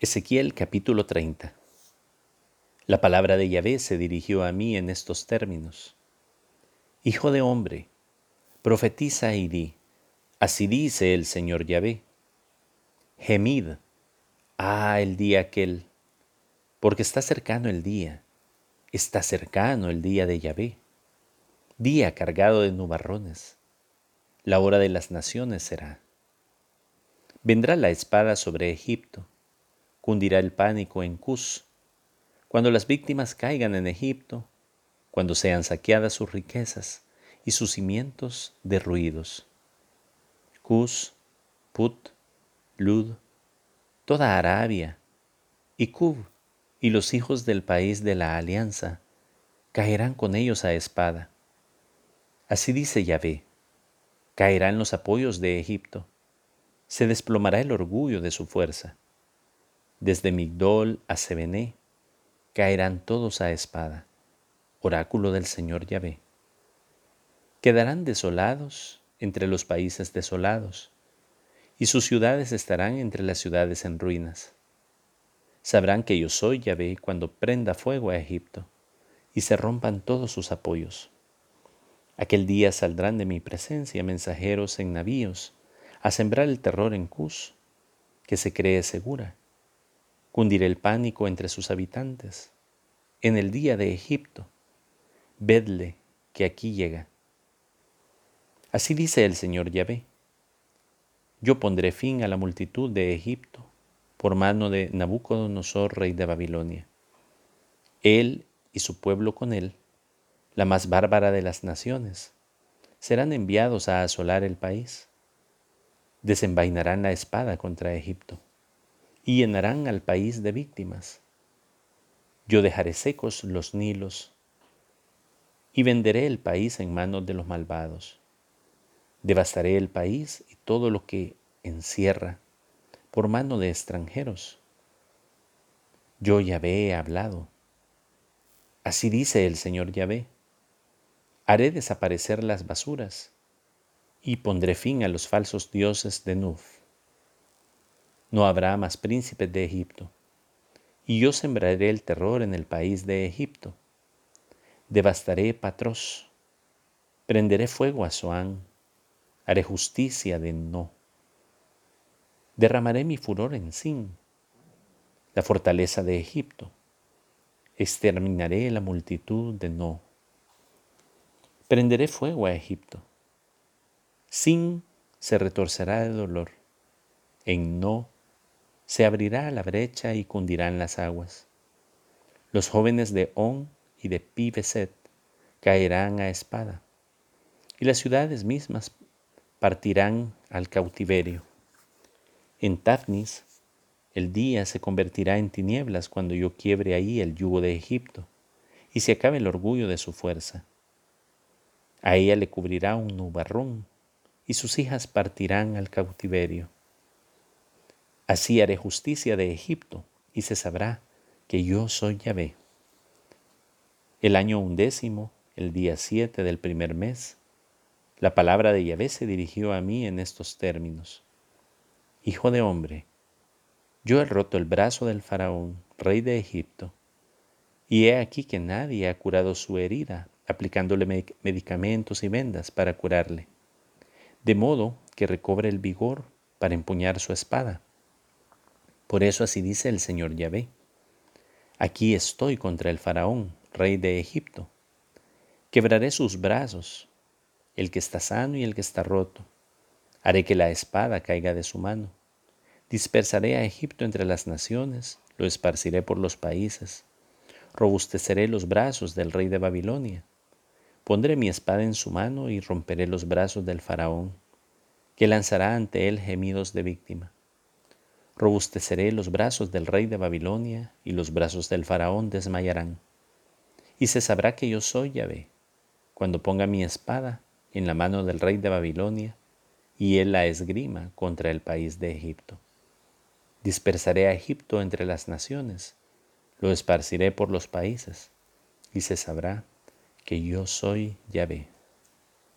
Ezequiel capítulo 30 La palabra de Yahvé se dirigió a mí en estos términos. Hijo de hombre, profetiza y di, así dice el Señor Yahvé. Gemid, ah, el día aquel, porque está cercano el día, está cercano el día de Yahvé, día cargado de nubarrones. La hora de las naciones será. Vendrá la espada sobre Egipto cundirá el pánico en Cus. Cuando las víctimas caigan en Egipto, cuando sean saqueadas sus riquezas y sus cimientos derruidos. Cus, Put, Lud, toda Arabia, y Cub y los hijos del país de la alianza caerán con ellos a espada. Así dice Yahvé, caerán los apoyos de Egipto, se desplomará el orgullo de su fuerza desde Migdol a Sebené, caerán todos a espada. Oráculo del Señor Yahvé. Quedarán desolados entre los países desolados, y sus ciudades estarán entre las ciudades en ruinas. Sabrán que yo soy Yahvé cuando prenda fuego a Egipto, y se rompan todos sus apoyos. Aquel día saldrán de mi presencia mensajeros en navíos, a sembrar el terror en Cus, que se cree segura cundirá el pánico entre sus habitantes. En el día de Egipto, vedle que aquí llega. Así dice el Señor Yahvé. Yo pondré fin a la multitud de Egipto por mano de Nabucodonosor, rey de Babilonia. Él y su pueblo con él, la más bárbara de las naciones, serán enviados a asolar el país. Desenvainarán la espada contra Egipto y llenarán al país de víctimas. Yo dejaré secos los nilos y venderé el país en manos de los malvados. Devastaré el país y todo lo que encierra por mano de extranjeros. Yo Yahvé he hablado. Así dice el Señor Yahvé. Haré desaparecer las basuras y pondré fin a los falsos dioses de Nuf no habrá más príncipes de Egipto. Y yo sembraré el terror en el país de Egipto. Devastaré Patros. Prenderé fuego a Soán. Haré justicia de No. Derramaré mi furor en Sin, la fortaleza de Egipto. Exterminaré la multitud de No. Prenderé fuego a Egipto. Sin se retorcerá de dolor. En No se abrirá la brecha y cundirán las aguas. Los jóvenes de On y de Pibeset caerán a espada, y las ciudades mismas partirán al cautiverio. En Tafnis el día se convertirá en tinieblas cuando yo quiebre ahí el yugo de Egipto, y se acabe el orgullo de su fuerza. A ella le cubrirá un nubarrón, y sus hijas partirán al cautiverio. Así haré justicia de Egipto y se sabrá que yo soy Yahvé. El año undécimo, el día siete del primer mes, la palabra de Yahvé se dirigió a mí en estos términos. Hijo de hombre, yo he roto el brazo del faraón, rey de Egipto, y he aquí que nadie ha curado su herida, aplicándole medicamentos y vendas para curarle, de modo que recobre el vigor para empuñar su espada. Por eso así dice el Señor Yahvé. Aquí estoy contra el faraón, rey de Egipto. Quebraré sus brazos, el que está sano y el que está roto. Haré que la espada caiga de su mano. Dispersaré a Egipto entre las naciones, lo esparciré por los países. Robusteceré los brazos del rey de Babilonia. Pondré mi espada en su mano y romperé los brazos del faraón, que lanzará ante él gemidos de víctima. Robusteceré los brazos del rey de Babilonia y los brazos del faraón desmayarán. Y se sabrá que yo soy Yahvé, cuando ponga mi espada en la mano del rey de Babilonia y él la esgrima contra el país de Egipto. Dispersaré a Egipto entre las naciones, lo esparciré por los países, y se sabrá que yo soy Yahvé.